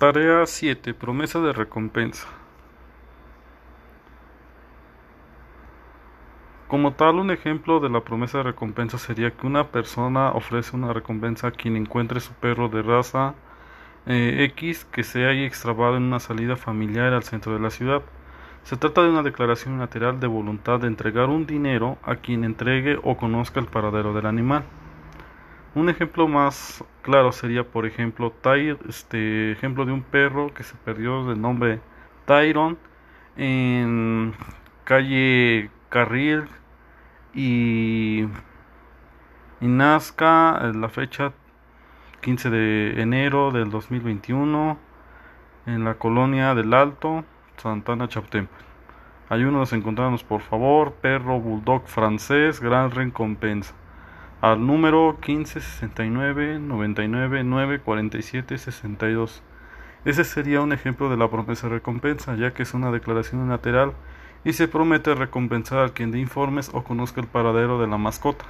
Tarea 7. Promesa de recompensa. Como tal, un ejemplo de la promesa de recompensa sería que una persona ofrece una recompensa a quien encuentre su perro de raza eh, X que se haya extravado en una salida familiar al centro de la ciudad. Se trata de una declaración unilateral de voluntad de entregar un dinero a quien entregue o conozca el paradero del animal. Un ejemplo más claro sería, por ejemplo, este ejemplo de un perro que se perdió del nombre Tyron en calle Carril y, y Nazca, la fecha 15 de enero del 2021 en la colonia del Alto, Santana Chaptempa. Ayúdanos a encontrarnos, por favor, perro bulldog francés, gran recompensa al número 1569 99 9 47 62. Ese sería un ejemplo de la promesa de recompensa, ya que es una declaración unilateral y se promete recompensar al quien dé informes o conozca el paradero de la mascota.